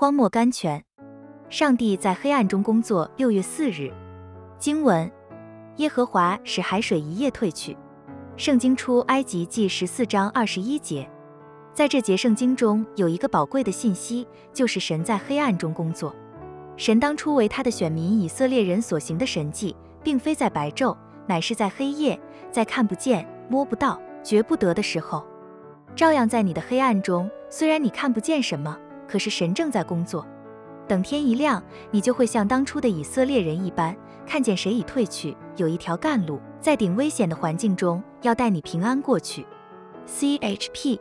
荒漠甘泉。上帝在黑暗中工作。六月四日，经文：耶和华使海水一夜退去。圣经出埃及记十四章二十一节。在这节圣经中有一个宝贵的信息，就是神在黑暗中工作。神当初为他的选民以色列人所行的神迹，并非在白昼，乃是在黑夜，在看不见、摸不到、觉不得的时候。照样在你的黑暗中，虽然你看不见什么，可是神正在工作。等天一亮，你就会像当初的以色列人一般，看见谁已退去，有一条干路，在顶危险的环境中，要带你平安过去。C H P